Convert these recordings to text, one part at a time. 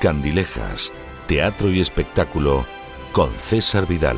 Candilejas, Teatro y Espectáculo con César Vidal.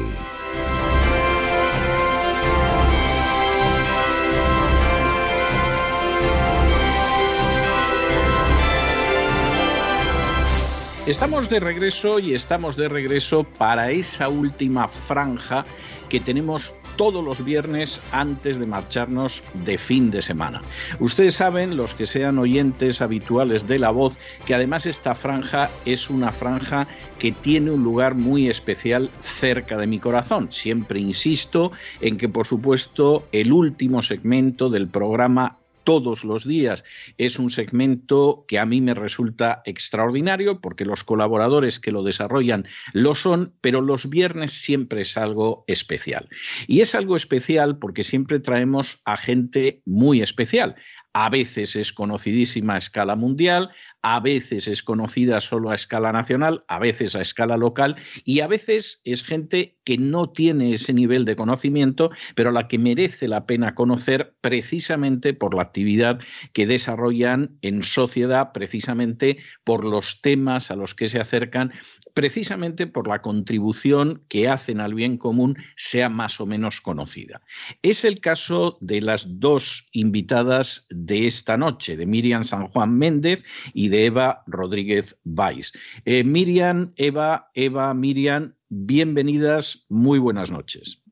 Estamos de regreso y estamos de regreso para esa última franja que tenemos todos los viernes antes de marcharnos de fin de semana. Ustedes saben, los que sean oyentes habituales de la voz, que además esta franja es una franja que tiene un lugar muy especial cerca de mi corazón. Siempre insisto en que, por supuesto, el último segmento del programa todos los días. Es un segmento que a mí me resulta extraordinario porque los colaboradores que lo desarrollan lo son, pero los viernes siempre es algo especial. Y es algo especial porque siempre traemos a gente muy especial, a veces es conocidísima a escala mundial, a veces es conocida solo a escala nacional, a veces a escala local y a veces es gente que no tiene ese nivel de conocimiento, pero a la que merece la pena conocer precisamente por la actividad que desarrollan en sociedad, precisamente por los temas a los que se acercan precisamente por la contribución que hacen al bien común sea más o menos conocida. Es el caso de las dos invitadas de esta noche, de Miriam San Juan Méndez y de Eva Rodríguez Valls. Eh, Miriam, Eva, Eva, Miriam, bienvenidas, muy buenas noches.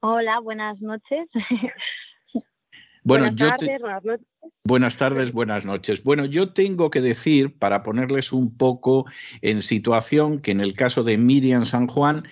Hola, buenas noches. Bueno, buenas tardes, buenas tardes, buenas noches. Bueno, yo tengo que decir, para ponerles un poco en situación, que en el caso de Miriam San Juan,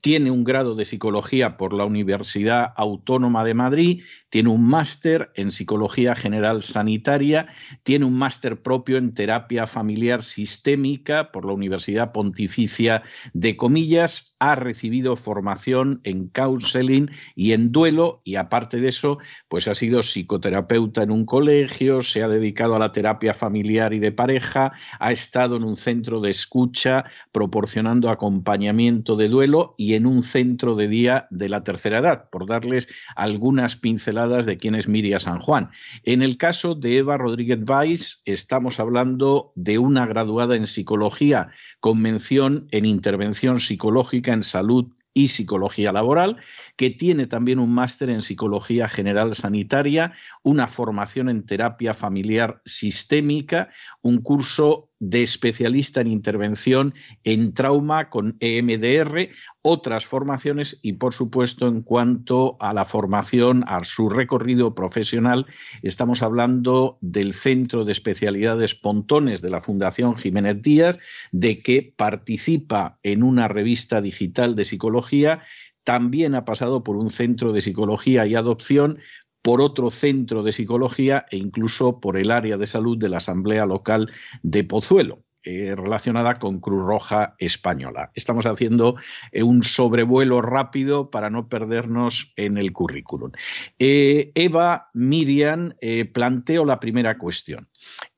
tiene un grado de psicología por la Universidad Autónoma de Madrid, tiene un máster en psicología general sanitaria, tiene un máster propio en terapia familiar sistémica por la Universidad Pontificia de Comillas, ha recibido formación en counseling y en duelo y aparte de eso, pues ha sido psicoterapeuta en un colegio, se ha dedicado a la terapia familiar y de pareja, ha estado en un centro de escucha proporcionando acompañamiento de duelo y en un centro de día de la tercera edad, por darles algunas pinceladas de quién es Miriam San Juan. En el caso de Eva Rodríguez Valls, estamos hablando de una graduada en psicología con mención en intervención psicológica en salud y psicología laboral, que tiene también un máster en psicología general sanitaria, una formación en terapia familiar sistémica, un curso de especialista en intervención en trauma con EMDR, otras formaciones y, por supuesto, en cuanto a la formación, a su recorrido profesional, estamos hablando del Centro de Especialidades Pontones de la Fundación Jiménez Díaz, de que participa en una revista digital de psicología también ha pasado por un centro de psicología y adopción, por otro centro de psicología e incluso por el área de salud de la Asamblea Local de Pozuelo. Eh, relacionada con Cruz Roja Española. Estamos haciendo eh, un sobrevuelo rápido para no perdernos en el currículum. Eh, Eva Miriam planteo la primera cuestión.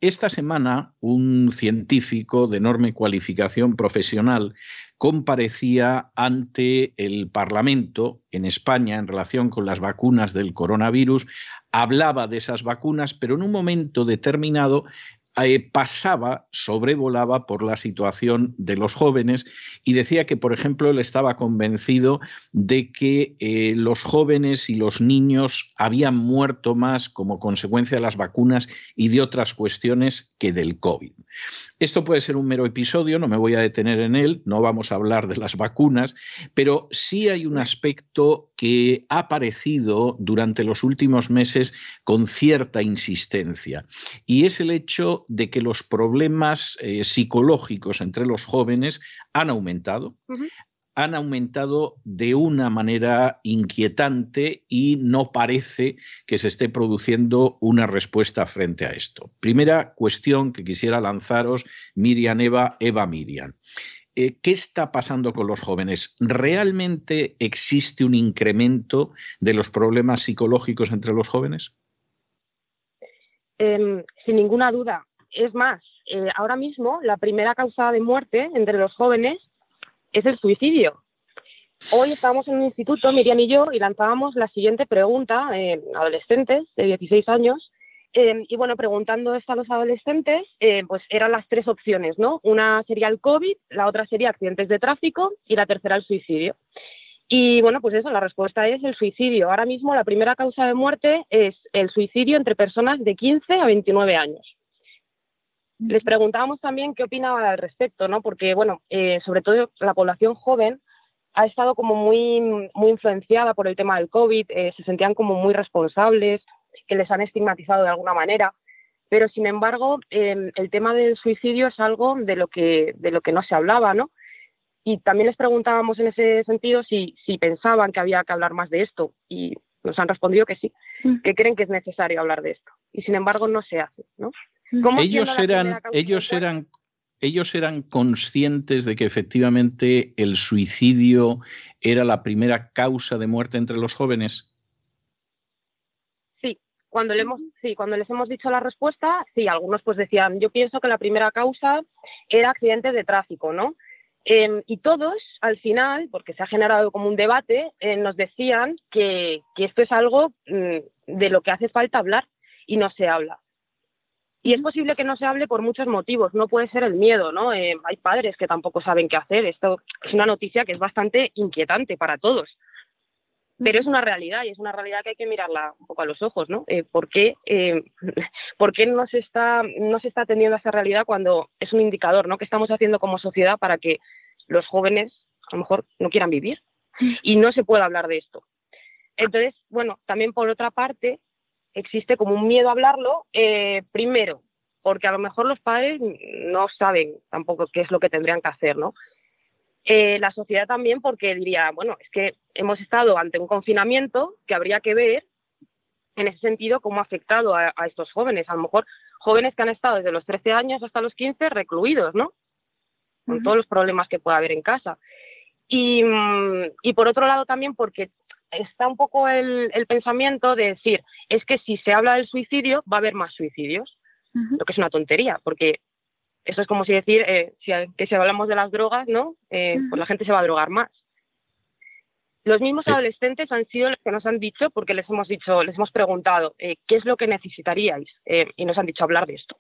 Esta semana un científico de enorme cualificación profesional comparecía ante el Parlamento en España en relación con las vacunas del coronavirus, hablaba de esas vacunas, pero en un momento determinado eh, pasaba, sobrevolaba por la situación de los jóvenes y decía que, por ejemplo, él estaba convencido de que eh, los jóvenes y los niños habían muerto más como consecuencia de las vacunas y de otras cuestiones que del COVID. Esto puede ser un mero episodio, no me voy a detener en él, no vamos a hablar de las vacunas, pero sí hay un aspecto que ha aparecido durante los últimos meses con cierta insistencia, y es el hecho de que los problemas eh, psicológicos entre los jóvenes han aumentado. han aumentado de una manera inquietante y no parece que se esté produciendo una respuesta frente a esto. Primera cuestión que quisiera lanzaros, Miriam Eva, Eva Miriam. Eh, ¿Qué está pasando con los jóvenes? ¿Realmente existe un incremento de los problemas psicológicos entre los jóvenes? Em, sin ninguna duda. Es más, eh, ahora mismo la primera causa de muerte entre los jóvenes es el suicidio. Hoy estábamos en un instituto, Miriam y yo, y lanzábamos la siguiente pregunta, eh, adolescentes de 16 años, em, y bueno, preguntando esto a los adolescentes, eh, pues eran las tres opciones, ¿no? Una sería el COVID, la otra sería accidentes de tráfico y la tercera el suicidio. Y bueno, pues eso, la respuesta es el suicidio. Ahora mismo la primera causa de muerte es el suicidio entre personas de 15 a 29 años. Les preguntábamos también qué opinaban al respecto, ¿no? Porque, bueno, eh, sobre todo la población joven ha estado como muy, muy influenciada por el tema del COVID, eh, se sentían como muy responsables, que les han estigmatizado de alguna manera. Pero, sin embargo, em, el tema del suicidio es algo de lo que, de lo que no se hablaba, ¿no? Y también les preguntábamos en ese sentido si, si pensaban que había que hablar más de esto y nos han respondido que sí, mm. que creen que es necesario hablar de esto. Y sin embargo no se hace, ¿no? Ellos eran, ellos eran, ellos eran conscientes de que efectivamente el suicidio era la primera causa de muerte entre los jóvenes. Cuando, le hemos, sí, cuando les hemos dicho la respuesta, sí, algunos pues decían, yo pienso que la primera causa era accidentes de tráfico, ¿no? Em, y todos, al final, porque se ha generado como un debate, eh, nos decían que, que, esto es algo mm, de lo que hace falta hablar y no se habla. Y es posible que no se hable por muchos motivos, no puede ser el miedo, ¿no? Eh, hay padres que tampoco saben qué hacer, esto es una noticia que es bastante inquietante para todos, pero es una realidad y es una realidad que hay que mirarla un poco a los ojos, ¿no? Eh, ¿por, qué, eh, ¿Por qué no se, está, no se está atendiendo a esa realidad cuando es un indicador, ¿no? ¿Qué estamos haciendo como sociedad para que los jóvenes a lo mejor no quieran vivir y no se pueda hablar de esto? Entonces, bueno, también por otra parte, existe como un miedo a hablarlo, eh, primero, porque a lo mejor los padres no saben tampoco qué es lo que tendrían que hacer, ¿no? Eh, la sociedad también porque diría, bueno, es que hemos estado ante un confinamiento que habría que ver en ese sentido cómo ha afectado a, estos jóvenes. A lo mejor jóvenes que han estado desde los 13 años hasta los 15 recluidos, ¿no? Con todos los problemas que pueda haber en casa. Y, mm, y, por otro lado también porque está un poco el, pensamiento de decir, es que si se habla del suicidio, va a haber más suicidios, lo que es una tontería, porque eso es como si decir eh, si, que si hablamos de las drogas, ¿no? Eh, pues la gente se va a drogar más. Los mismos adolescentes han sido los que nos han dicho, porque les hemos dicho, les hemos preguntado, eh, ¿qué es lo que necesitaríais? y nos han dicho hablar de esto.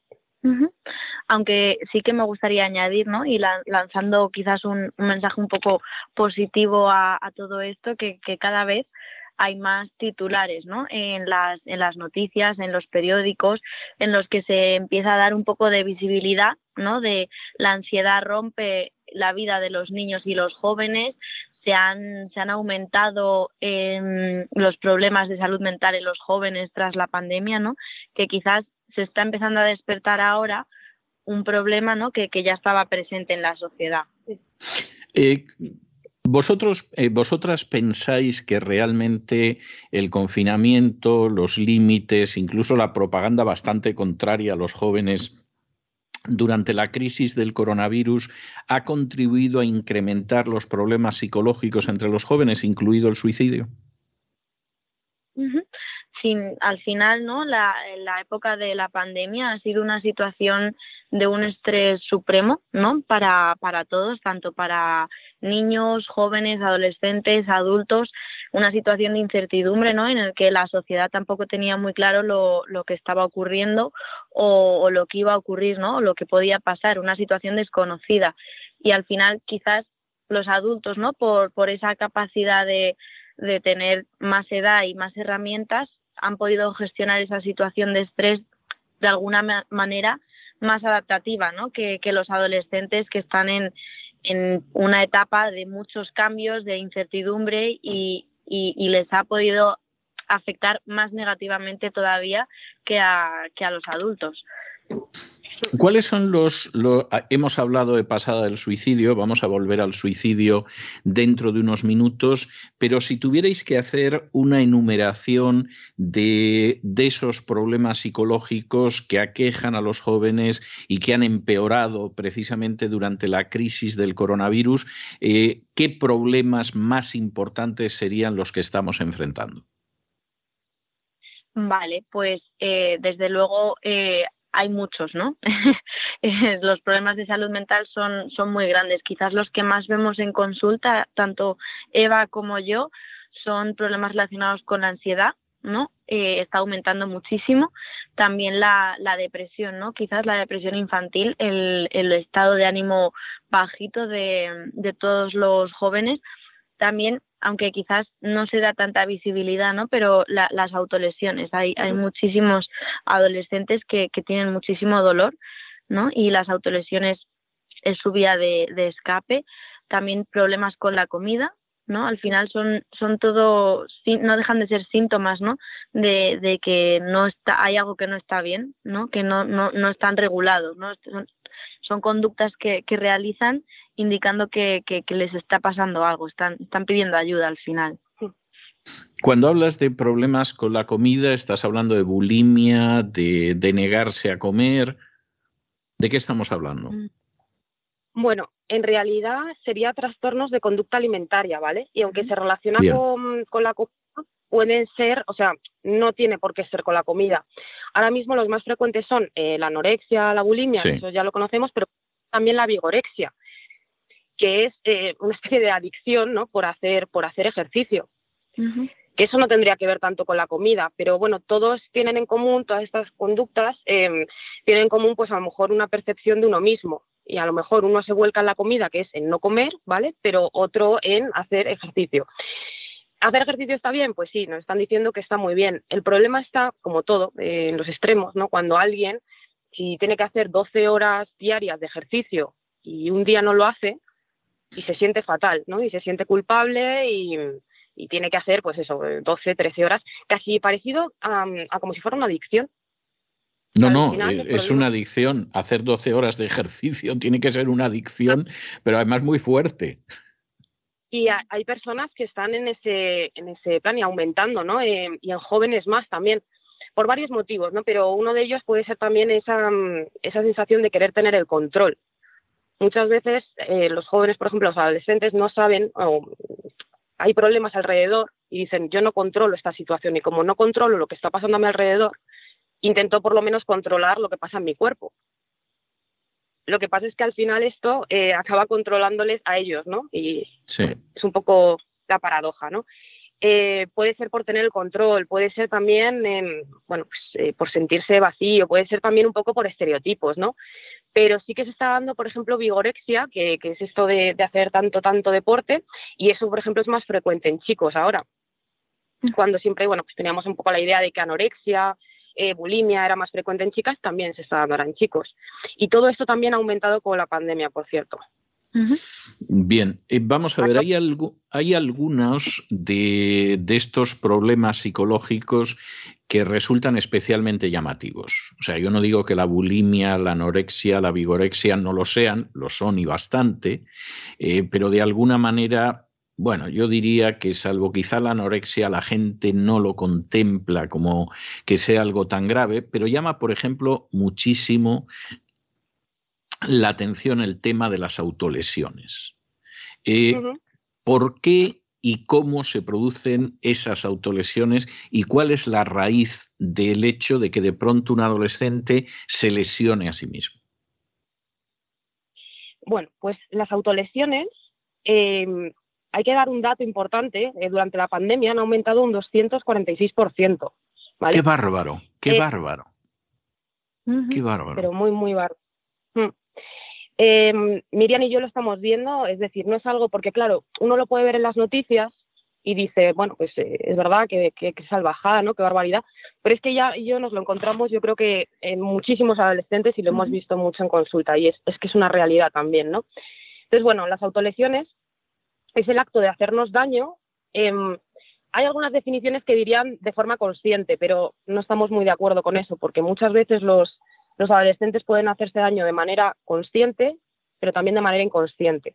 Aunque sí que me gustaría añadir, ¿no? Y lanzando quizás un, mensaje un poco positivo a, todo esto, que, cada vez hay más titulares ¿no? en, las, en las noticias, en los periódicos, en los que se empieza a dar un poco de visibilidad, ¿no? de la ansiedad rompe la vida de los niños y los jóvenes, se han, se han aumentado em, los problemas de salud mental en los jóvenes tras la pandemia, ¿no? que quizás se está empezando a despertar ahora un problema ¿no? que, ya estaba presente en la sociedad. Eh, ¿Vosotros, eh, vosotras pensáis que realmente el confinamiento, los límites, incluso la propaganda bastante contraria a los jóvenes durante la crisis del coronavirus ha contribuido a incrementar los problemas psicológicos entre los jóvenes, incluido el suicidio? al final, ¿no? La, la época de la pandemia ha sido una situación de un estrés supremo, ¿no? Para, para todos, tanto para niños, jóvenes, adolescentes, adultos, una situación de incertidumbre, ¿no? En el que la sociedad tampoco tenía muy claro lo, lo que estaba ocurriendo o, lo que iba a ocurrir, ¿no? O lo que podía pasar, una situación desconocida. Y al final, quizás los adultos, ¿no? Por, por esa capacidad de, de tener más edad y más herramientas, han podido gestionar esa situación de estrés de alguna manera más adaptativa ¿no? que, los adolescentes que están en, en, una etapa de muchos cambios, de incertidumbre y, y, les ha podido afectar más negativamente todavía que a, que a los adultos. ¿Cuáles son los, ah, Hemos hablado de pasada del suicidio, vamos a volver al suicidio dentro de unos minutos, pero si tuvierais que hacer una enumeración de, esos problemas psicológicos que aquejan a los jóvenes y que han empeorado precisamente durante la crisis del coronavirus, eh, ¿qué problemas más importantes serían los que estamos enfrentando? Vale, pues eh, desde luego eh, hay muchos, ¿no? los problemas de salud mental son, son muy grandes. Quizás los que más vemos en consulta, tanto Eva como yo, son problemas relacionados con la ansiedad, ¿no? Eh, está aumentando muchísimo. También la, la, depresión, ¿no? Quizás la depresión infantil, el, el estado de ánimo bajito de, de todos los jóvenes. También aunque quizás no se da tanta visibilidad, ¿no? Pero las autolesiones, hay, hay muchísimos adolescentes que, tienen muchísimo dolor, ¿no? Y las autolesiones es su vía de, escape, también problemas con la comida, ¿no? Al final son, son todo, no dejan de ser síntomas, ¿no? De, de que no está, hay algo que no está bien, ¿no? Que no, no, no están regulados, ¿no? son conductas que, que realizan indicando que, que, les está pasando algo, están, están pidiendo ayuda al final. Cuando hablas de problemas con la comida, estás hablando de bulimia, de, de negarse a comer. ¿De qué estamos hablando? Mm. Bueno, en realidad sería trastornos de conducta alimentaria, ¿vale? Y aunque se relaciona con, con, la comida, pueden ser, o sea, no tiene por qué ser con la comida. Ahora mismo los más frecuentes son eh, la anorexia, la bulimia, eso ya lo conocemos, pero también la vigorexia, que es eh, una especie de adicción, ¿no? Por hacer, por hacer ejercicio. Que eso no tendría que ver tanto con la comida, pero bueno, todos tienen en común, todas estas conductas em, tienen en común, pues a lo mejor una percepción de uno mismo. Y a lo mejor uno se vuelca en la comida, que es en no comer, ¿vale? Pero otro en hacer ejercicio. ¿Hacer ejercicio está bien? Pues sí, nos están diciendo que está muy bien. El problema está, como todo, eh, en los extremos, ¿no? Cuando alguien, si tiene que hacer 12 horas diarias de ejercicio y un día no lo hace, y se siente fatal, ¿no? Y se siente culpable y, tiene que hacer, pues eso, 12, 13 horas, casi parecido a, como si fuera una adicción. No, no, es, una adicción. Hacer 12 horas de ejercicio tiene que ser una adicción, pero además muy fuerte. Y hay personas que están en ese, en ese plan y aumentando, ¿no? Eh, y en jóvenes más también, por varios motivos, ¿no? Pero uno de ellos puede ser también esa, esa sensación de querer tener el control. Muchas veces eh, los jóvenes, por ejemplo, los adolescentes no saben, o hay problemas alrededor y dicen, yo no controlo esta situación y como no controlo lo que está pasando a mi alrededor, intento por lo menos controlar lo que pasa en mi cuerpo. Lo que pasa es que al final esto eh, acaba controlándoles a ellos, ¿no? Y es un poco la paradoja, ¿no? Eh, puede ser por tener el control, puede ser también, bueno, pues, eh, por sentirse vacío, puede ser también un poco por estereotipos, ¿no? Pero sí que se está dando, por ejemplo, vigorexia, que, es esto de, hacer tanto, tanto deporte, y eso, por ejemplo, es más frecuente en chicos ahora. Mm. Cuando siempre, bueno, pues teníamos un poco la idea de que anorexia, eh, bulimia era más frecuente en chicas, también se está dando ahora en chicos. Y todo esto también ha aumentado con la pandemia, por cierto. Bien, eh, vamos a ver, hay, hay algunos de, de, estos problemas psicológicos que resultan especialmente llamativos. O sea, yo no digo que la bulimia, la anorexia, la vigorexia no lo sean, lo son y bastante, eh, pero de alguna manera bueno, yo diría que salvo quizá la anorexia, la gente no lo contempla como que sea algo tan grave, pero llama, por ejemplo, muchísimo la atención el tema de las autolesiones. Eh, ¿Por qué y cómo se producen esas autolesiones y cuál es la raíz del hecho de que de pronto un adolescente se lesione a sí mismo? Bueno, pues las autolesiones em, hay que dar un dato importante, eh, durante la pandemia han aumentado un 246%. Qué bárbaro, qué eh, bárbaro. Qué bárbaro. Pero muy, muy bárbaro. Mm. Em, Miriam y yo lo estamos viendo, es decir, no es algo porque, claro, uno lo puede ver en las noticias y dice, bueno, pues eh, es verdad que, que, salvajada, ¿no? Qué barbaridad. Pero es que ya y yo nos lo encontramos, yo creo que en muchísimos adolescentes y lo hemos visto mucho en consulta y es, es que es una realidad también, ¿no? Entonces, bueno, las autolesiones es el acto de hacernos daño. Em, hay algunas definiciones que dirían de forma consciente, pero no estamos muy de acuerdo con eso, porque muchas veces los, Los adolescentes pueden hacerse daño de manera consciente, pero también de manera inconsciente.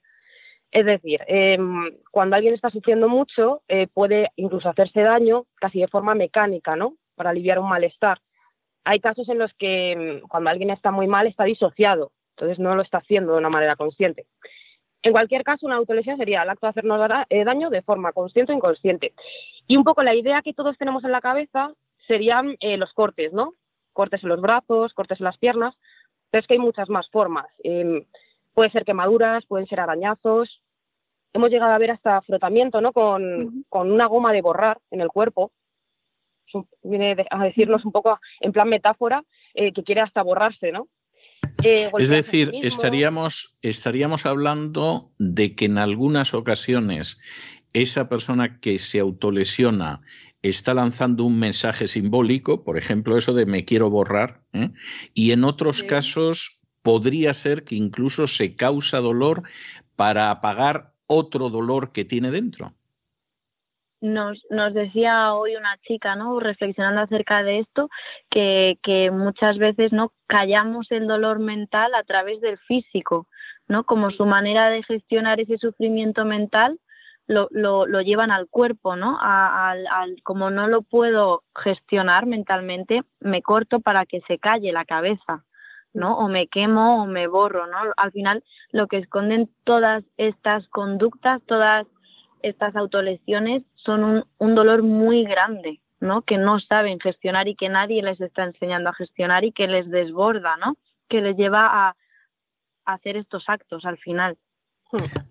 Es decir, em, cuando alguien está sufriendo mucho, eh, puede incluso hacerse daño casi de forma mecánica, ¿no? Para aliviar un malestar. Hay casos en los que em, cuando alguien está muy mal está disociado, entonces no lo está haciendo de una manera consciente. En cualquier caso, una autolesión sería el acto de hacernos eh, daño de forma consciente o inconsciente. Y un poco la idea que todos tenemos en la cabeza serían eh, los cortes, ¿no? Cortes en los brazos, cortes en las piernas, pero es que hay muchas más formas. Em, puede ser quemaduras, pueden ser arañazos. Hemos llegado a ver hasta frotamiento, ¿no? Con, una goma de borrar en el cuerpo. Viene a decirnos un poco en plan metáfora eh, que quiere hasta borrarse, ¿no? Eh, es decir, estaríamos, estaríamos hablando de que en algunas ocasiones esa persona que se autolesiona está lanzando un mensaje simbólico, por ejemplo, eso de me quiero borrar, ¿eh? y en otros casos podría ser que incluso se causa dolor para apagar otro dolor que tiene dentro nos, nos decía hoy una chica, ¿no? Reflexionando acerca de esto, que, que muchas veces no callamos el dolor mental a través del físico, ¿no? Como su manera de gestionar ese sufrimiento mental lo, lo, lo llevan al cuerpo, ¿no? al, como no lo puedo gestionar mentalmente, me corto para que se calle la cabeza, ¿no? O me quemo o me borro, ¿no? Al final, lo que esconden todas estas conductas, todas estas autolesiones son un, un dolor muy grande, ¿no? Que no saben gestionar y que nadie les está enseñando a gestionar y que les desborda, ¿no? Que les lleva a, a hacer estos actos al final.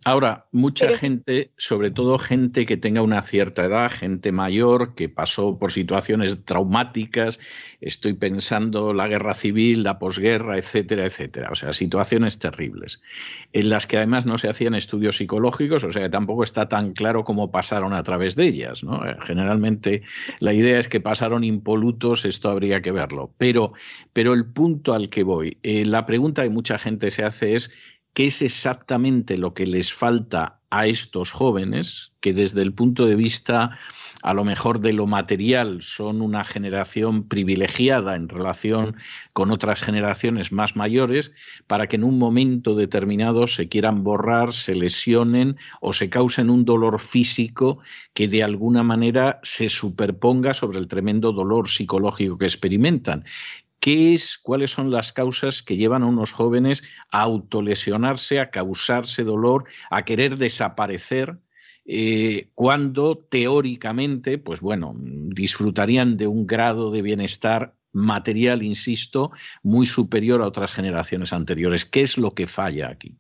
Ahora, mucha gente, sobre todo gente que tenga una cierta edad, gente mayor, que pasó por situaciones traumáticas, estoy pensando la guerra civil, la posguerra, etcétera, etcétera. O sea, situaciones terribles, en las que además no se hacían estudios psicológicos, o sea, que tampoco está tan claro cómo pasaron a través de ellas. ¿no? Eh, generalmente la idea es que pasaron impolutos, esto habría que verlo. Pero, pero el punto al que voy, eh, la pregunta que mucha gente se hace es, qué es exactamente lo que les falta a estos jóvenes, que desde el punto de vista a lo mejor de lo material son una generación privilegiada en relación con otras generaciones más mayores, para que en un momento determinado se quieran borrar, se lesionen o se causen un dolor físico que de alguna manera se superponga sobre el tremendo dolor psicológico que experimentan. ¿Qué es, cuáles son las causas que llevan a unos jóvenes a autolesionarse, a causarse dolor, a querer desaparecer? Eh, cuando teóricamente, pues bueno, disfrutarían de un grado de bienestar material, insisto, muy superior a otras generaciones anteriores. ¿Qué es lo que falla aquí?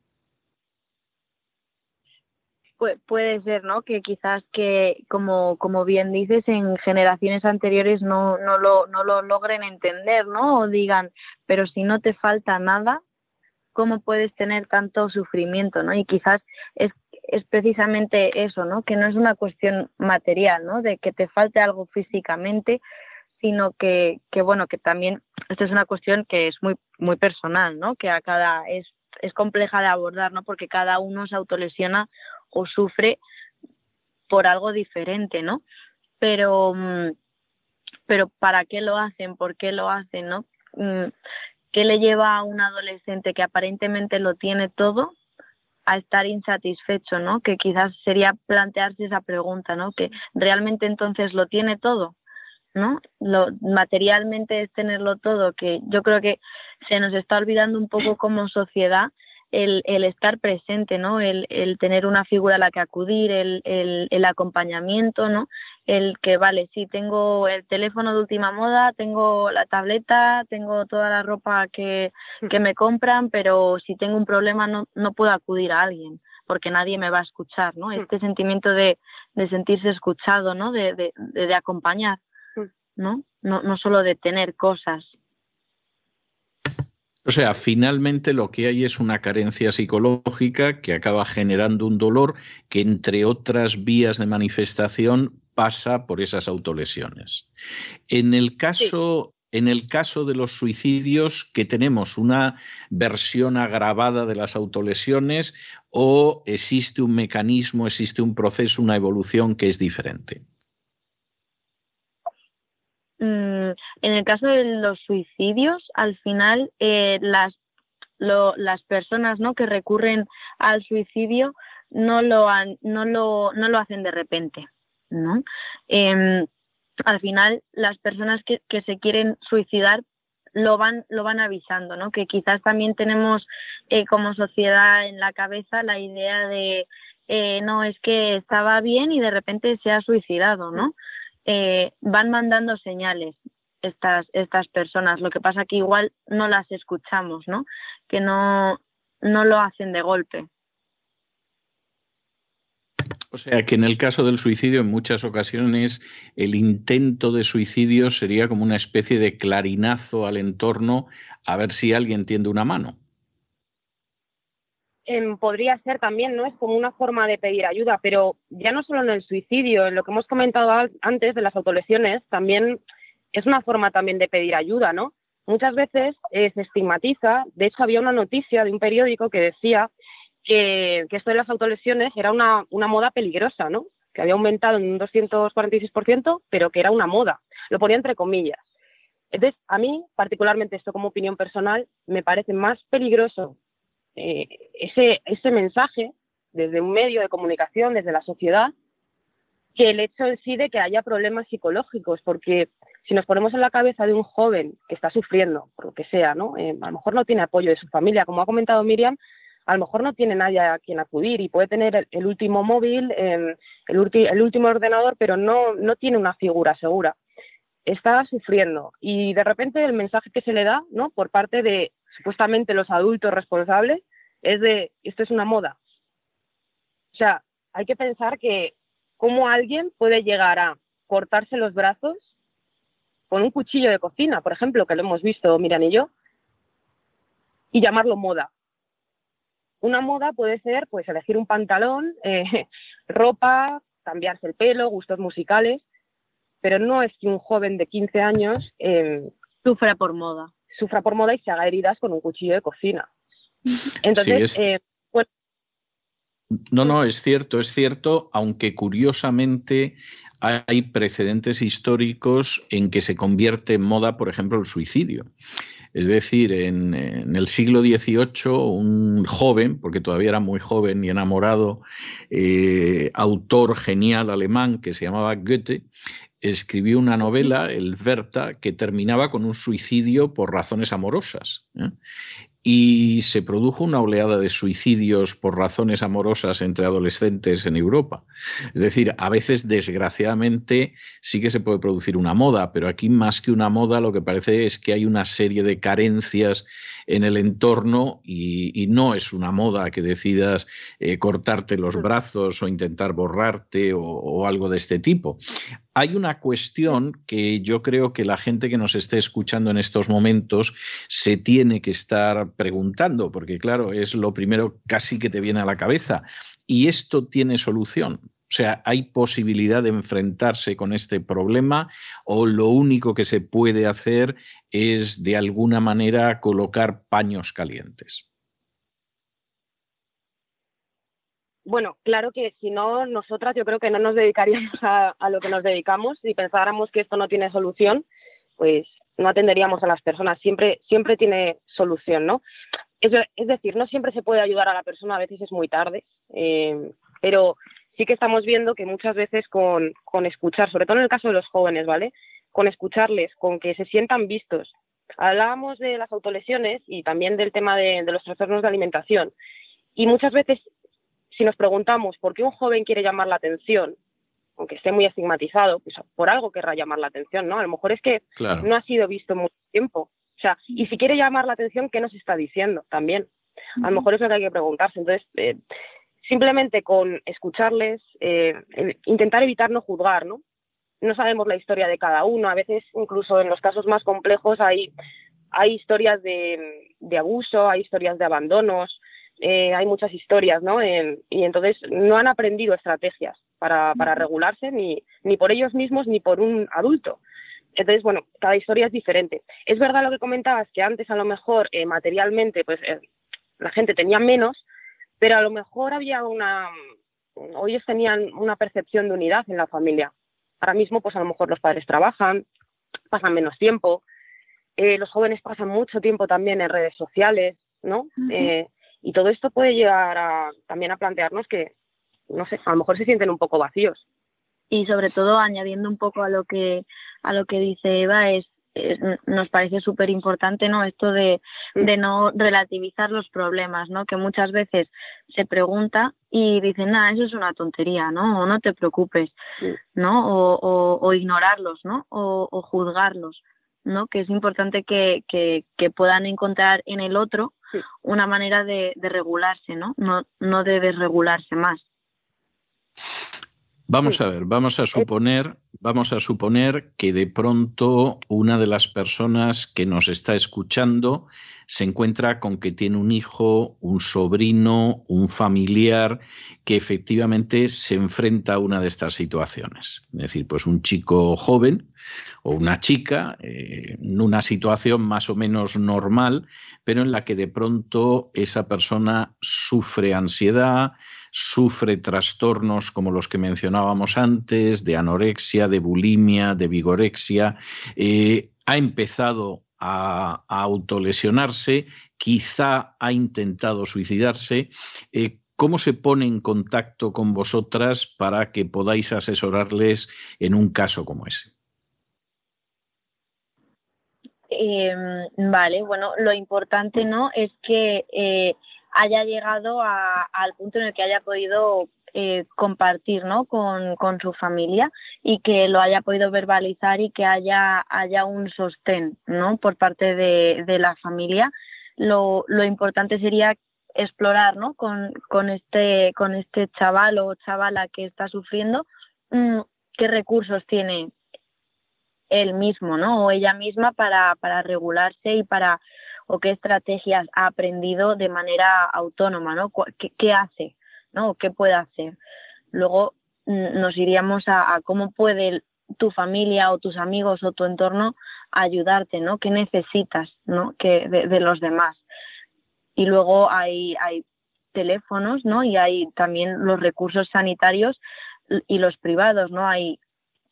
Puede ser, ¿no? Que quizás que, como, como bien dices, en generaciones anteriores no, no, lo, no lo logren entender, ¿no? O digan, pero si no te falta nada, ¿cómo puedes tener tanto sufrimiento, ¿no? Y quizás es, es precisamente eso, ¿no? Que no es una cuestión material, ¿no? De que te falte algo físicamente, sino que, que bueno, que también, esto es una cuestión que es muy, muy personal, ¿no? Que a cada, es, es compleja de abordar, ¿no? Porque cada uno se autolesiona o sufre por algo diferente, ¿no? Pero, mm, pero ¿para qué lo hacen? ¿Por qué lo hacen, no? Mm, ¿Qué le lleva a un adolescente que aparentemente lo tiene todo a estar insatisfecho, ¿no? Que quizás sería plantearse esa pregunta, ¿no? Que realmente entonces lo tiene todo, ¿no? Lo, materialmente es tenerlo todo, que yo creo que se nos está olvidando un poco como sociedad el, el estar presente, ¿no? El, el, tener una figura a la que acudir, el, el, el, acompañamiento, ¿no? El que, vale, sí, tengo el teléfono de última moda, tengo la tableta, tengo toda la ropa que, que me compran, pero si tengo un problema no, no puedo acudir a alguien porque nadie me va a escuchar, ¿no? Este sentimiento de, de sentirse escuchado, ¿no? De, de, de acompañar, ¿no? ¿no? No solo de tener cosas. O sea, finalmente lo que hay es una carencia psicológica que acaba generando un dolor que, entre otras vías de manifestación, pasa por esas autolesiones. En el caso, en el caso de los suicidios, que tenemos una versión agravada de las autolesiones o existe un mecanismo, existe un proceso, una evolución que es diferente. Mm, en, el caso de los suicidios, al final eh, las, las personas ¿no? que recurren al suicidio no lo, no lo, no lo hacen de repente. ¿no? Em, al final, las personas que, que se quieren suicidar lo van, lo van avisando, ¿no? Que quizás también tenemos eh, como sociedad en la cabeza la idea de eh, no, es que estaba bien y de repente se ha suicidado, ¿no? Eh, van mandando señales estas, estas personas. Lo que pasa que igual no las escuchamos, ¿no? Que no, no lo hacen de golpe. O sea que en el caso del suicidio, en muchas ocasiones, el intento de suicidio sería como una especie de clarinazo al entorno a ver si alguien tiende una mano. Em, podría ser también, ¿no? Es como una forma de pedir ayuda, pero ya no solo en el suicidio, en lo que hemos comentado antes de las autolesiones, también es una forma también de pedir ayuda, ¿no? Muchas veces eh, se estigmatiza, de hecho había una noticia de un periódico que decía que, esto de las autolesiones era una, moda peligrosa, ¿no? Que había aumentado en un 246%, pero que era una moda. Lo ponía entre comillas. Entonces, a mí, particularmente esto como opinión personal, me parece más peligroso eh, ese, ese mensaje desde un medio de comunicación, desde la sociedad, que el hecho en sí de que haya problemas psicológicos, porque si nos ponemos en la cabeza de un joven que está sufriendo, por lo que sea, ¿no? Eh, a lo mejor no tiene apoyo de su familia, como ha comentado Miriam, a lo mejor no tiene nadie a quien acudir y puede tener el, último móvil, em, el, el, último ordenador, pero no, no tiene una figura segura. Está sufriendo y de repente el mensaje que se le da ¿no? por parte de supuestamente los adultos responsables es de esto es una moda. O sea, hay que pensar que cómo alguien puede llegar a cortarse los brazos con un cuchillo de cocina, por ejemplo, que lo hemos visto Miriam y yo, y llamarlo moda. Una moda puede ser pues elegir un pantalón, eh, ropa, cambiarse el pelo, gustos musicales, pero no es que un joven de 15 años eh, sufra por moda. Sufra por moda y se haga heridas con un cuchillo de cocina. Entonces, eh, no, no, es cierto, es cierto, aunque curiosamente hay precedentes históricos en que se convierte en moda, por ejemplo, el suicidio. Es decir, en, el siglo XVIII, un joven, porque todavía era muy joven y enamorado, eh, autor genial alemán que se llamaba Goethe, escribió una novela, el Werther, que terminaba con un suicidio por razones amorosas. ¿eh? y se produjo una oleada de suicidios por razones amorosas entre adolescentes en Europa. Es decir, a veces, desgraciadamente, sí que se puede producir una moda, pero aquí más que una moda lo que parece es que hay una serie de carencias en el entorno y, no es una moda que decidas eh, cortarte los brazos o intentar borrarte o, algo de este tipo. Hay una cuestión que yo creo que la gente que nos esté escuchando en estos momentos se tiene que estar preguntando, porque claro, es lo primero casi que te viene a la cabeza. ¿Y esto tiene solución? O sea, ¿hay posibilidad de enfrentarse con este problema o lo único que se puede hacer es de alguna manera colocar paños calientes? Bueno, claro que si no, nosotras yo creo que no nos dedicaríamos a, lo que nos dedicamos. Si pensáramos que esto no tiene solución, pues no atenderíamos a las personas. Siempre, siempre tiene solución, ¿no? Es, decir, no siempre se puede ayudar a la persona, a veces es muy tarde, eh, pero sí que estamos viendo que muchas veces con, escuchar, sobre todo en el caso de los jóvenes, ¿vale? Con escucharles, con que se sientan vistos. Hablábamos de las autolesiones y también del tema de, los trastornos de alimentación. Y muchas veces, si nos preguntamos por qué un joven quiere llamar la atención, aunque esté muy estigmatizado, pues por algo querrá llamar la atención, ¿no? A lo mejor es que no ha sido visto mucho tiempo. O sea, y si quiere llamar la atención, ¿qué nos está diciendo también? A lo mejor es lo que hay que preguntarse. Entonces, eh, simplemente con escucharles, eh, intentar evitar no juzgar, ¿no? No sabemos la historia de cada uno, a veces incluso en los casos más complejos hay, hay historias de, abuso, hay historias de abandonos, eh, hay muchas historias, ¿no? y entonces no han aprendido estrategias para, regularse ni, ni por ellos mismos ni por un adulto. Entonces, bueno, cada historia es diferente. Es verdad lo que comentabas, que antes a lo mejor eh, materialmente pues la gente tenía menos, pero a lo mejor había una, o ellos tenían una percepción de unidad en la familia. Ahora mismo, pues a lo mejor los padres trabajan, pasan menos tiempo. Eh, los jóvenes pasan mucho tiempo también en redes sociales, ¿no? Eh, y todo esto puede llegar a, también a plantearnos que, no sé, a lo mejor se sienten un poco vacíos. Y sobre todo, añadiendo un poco a lo que, a lo que dice Eva, es nos parece súper importante no esto de, de, no relativizar los problemas no que muchas veces se pregunta y dicen nada eso es una tontería no o no te preocupes no o, o, ignorarlos no o, o, juzgarlos no que es importante que, que, que, puedan encontrar en el otro una manera de, de regularse no no no de desregularse más Vamos a ver, vamos a suponer, vamos a suponer que de pronto una de las personas que nos está escuchando se encuentra con que tiene un hijo, un sobrino, un familiar que efectivamente se enfrenta a una de estas situaciones. Es decir, pues un chico joven o una chica eh, en una situación más o menos normal, pero en la que de pronto esa persona sufre ansiedad, sufre trastornos como los que mencionábamos antes, de anorexia, de bulimia, de vigorexia, eh, ha empezado a, autolesionarse, quizá ha intentado suicidarse. Eh, ¿Cómo se pone en contacto con vosotras para que podáis asesorarles en un caso como ese? Em, vale, bueno, lo importante no es que eh, haya llegado al punto en el que haya podido eh, compartir ¿no? con, con, su familia y que lo haya podido verbalizar y que haya, haya un sostén ¿no? por parte de, de la familia. Lo, lo, importante sería explorar ¿no? con, con, este, con este chaval o chavala que está sufriendo mm, qué recursos tiene él mismo ¿no? o ella misma para, para regularse y para o qué estrategias ha aprendido de manera autónoma, ¿no? ¿Qué, hace, ¿no? ¿Qué puede hacer? Luego mm, nos iríamos a, cómo puede tu familia o tus amigos o tu entorno ayudarte, ¿no? ¿Qué necesitas, ¿no? Que de, los demás. Y luego hay, hay teléfonos, ¿no? Y hay también los recursos sanitarios y los privados, ¿no? Hay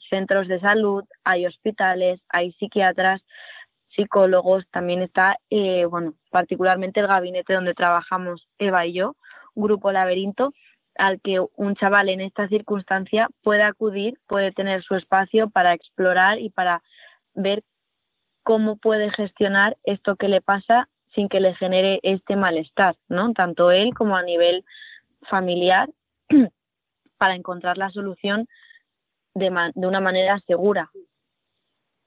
centros de salud, hay hospitales, hay psiquiatras psicólogos, también está, eh, bueno, particularmente el gabinete donde trabajamos Eva y yo, Grupo Laberinto, al que un chaval en esta circunstancia puede acudir, puede tener su espacio para explorar y para ver cómo puede gestionar esto que le pasa sin que le genere este malestar, ¿no? Tanto él como a nivel familiar, para encontrar la solución de, de una manera segura,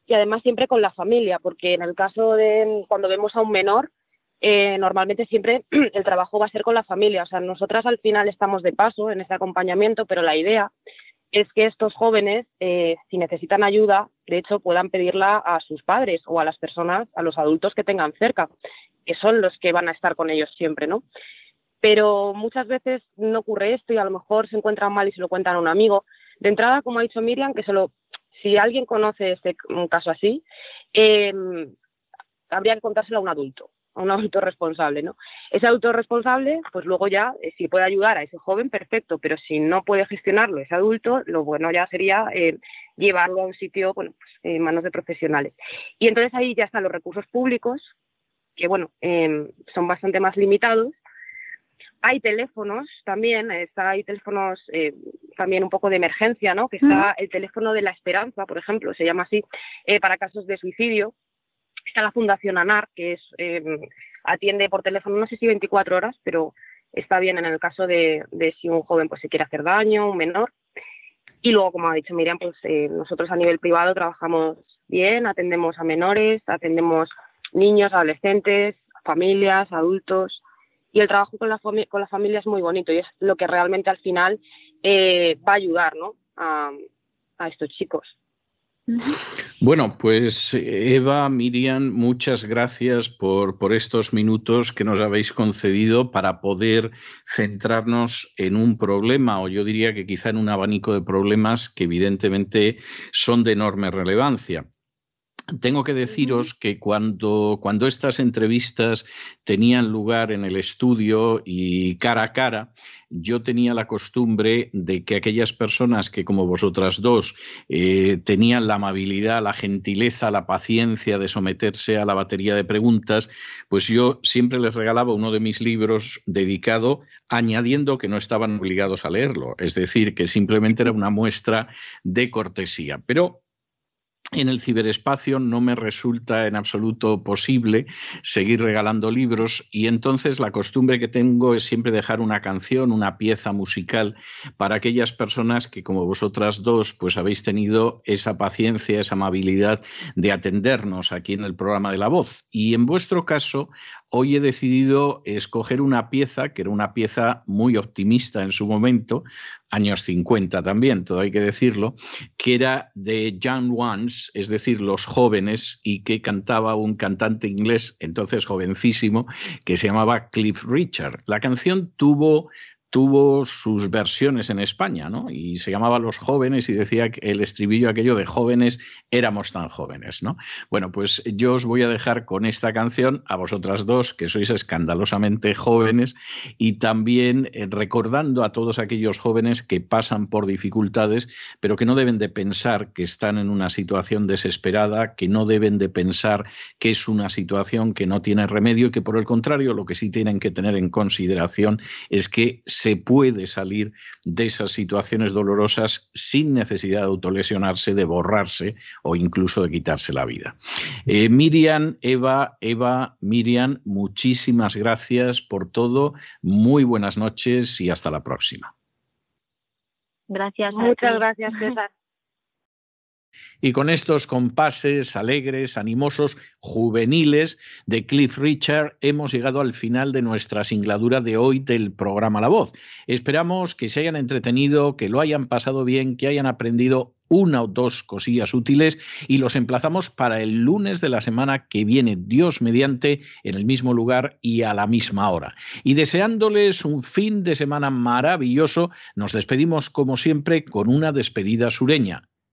y además siempre con la familia, porque en el caso de cuando vemos a un menor, eh, normalmente siempre el trabajo va a ser con la familia. O sea, nosotras al final estamos de paso en ese acompañamiento, pero la idea es que estos jóvenes, eh, si necesitan ayuda, de hecho, puedan pedirla a sus padres o a las personas, a los adultos que tengan cerca, que son los que van a estar con ellos siempre, ¿no? Pero muchas veces no ocurre esto y a lo mejor se encuentran mal y se lo cuentan a un amigo. De entrada, como ha dicho Miriam, que se lo si alguien conoce este, un caso así, eh, habría que contárselo a un adulto, a un adulto responsable, ¿no? Ese adulto responsable, pues luego ya, eh, si puede ayudar a ese joven, perfecto, pero si no puede gestionarlo ese adulto, lo bueno ya sería eh, llevarlo a un sitio, bueno, pues, en manos de profesionales. Y entonces ahí ya están los recursos públicos, que bueno, son bastante más limitados, hay teléfonos también, está, hay teléfonos eh, también un poco de emergencia, ¿no? Que está el teléfono de la esperanza, por ejemplo, se llama así, eh, para casos de suicidio. Está la Fundación ANAR, que es em, atiende por teléfono, no sé si 24 horas, pero está bien en el caso de, si un joven pues se quiere hacer daño, un menor. Y luego, como ha dicho Miriam, pues eh, nosotros a nivel privado trabajamos bien, atendemos a menores, atendemos niños, adolescentes, familias, adultos y el trabajo con la, con la familia es muy bonito y es lo que realmente al final eh, va a ayudar ¿no? a, estos chicos. Bueno, pues Eva, Miriam, muchas gracias por, por, estos minutos que nos habéis concedido para poder centrarnos en un problema, o yo diría que quizá en un abanico de problemas que evidentemente son de enorme relevancia. Tengo que deciros que cuando, cuando estas entrevistas tenían lugar en el estudio y cara a cara, yo tenía la costumbre de que aquellas personas que, como vosotras dos, eh, tenían la amabilidad, la gentileza, la paciencia de someterse a la batería de preguntas, pues yo siempre les regalaba uno de mis libros dedicado, añadiendo que no estaban obligados a leerlo, es decir, que simplemente era una muestra de cortesía. Pero en el ciberespacio no me resulta en absoluto posible seguir regalando libros y entonces la costumbre que tengo es siempre dejar una canción, una pieza musical para aquellas personas que como vosotras dos pues habéis tenido esa paciencia, esa amabilidad de atendernos aquí en el programa de La Voz. Y en vuestro caso hoy he decidido escoger una pieza que era una pieza muy optimista en su momento, años 50 también, todo hay que decirlo, que era de Young Ones, es decir, los jóvenes, y que cantaba un cantante inglés, entonces jovencísimo, que se llamaba Cliff Richard. La canción tuvo tuvo sus versiones en España, ¿no? Y se llamaba Los jóvenes y decía que el estribillo aquello de jóvenes éramos tan jóvenes, ¿no? Bueno, pues yo os voy a dejar con esta canción a vosotras dos, que sois escandalosamente jóvenes, y también eh, recordando a todos aquellos jóvenes que pasan por dificultades, pero que no deben de pensar que están en una situación desesperada, que no deben de pensar que es una situación que no tiene remedio y que por el contrario lo que sí tienen que tener en consideración es que se puede salir de esas situaciones dolorosas sin necesidad de autolesionarse, de borrarse o incluso de quitarse la vida. Eh, Miriam, Eva, Eva, Miriam, muchísimas gracias por todo. Muy buenas noches y hasta la próxima. Gracias. Muchas gracias, César. Y con estos compases alegres, animosos, juveniles de Cliff Richard hemos llegado al final de nuestra singladura de hoy del programa La Voz. Esperamos que se hayan entretenido, que lo hayan pasado bien, que hayan aprendido una o dos cosillas útiles y los emplazamos para el lunes de la semana que viene, Dios mediante, en el mismo lugar y a la misma hora. Y deseándoles un fin de semana maravilloso, nos despedimos como siempre con una despedida sureña.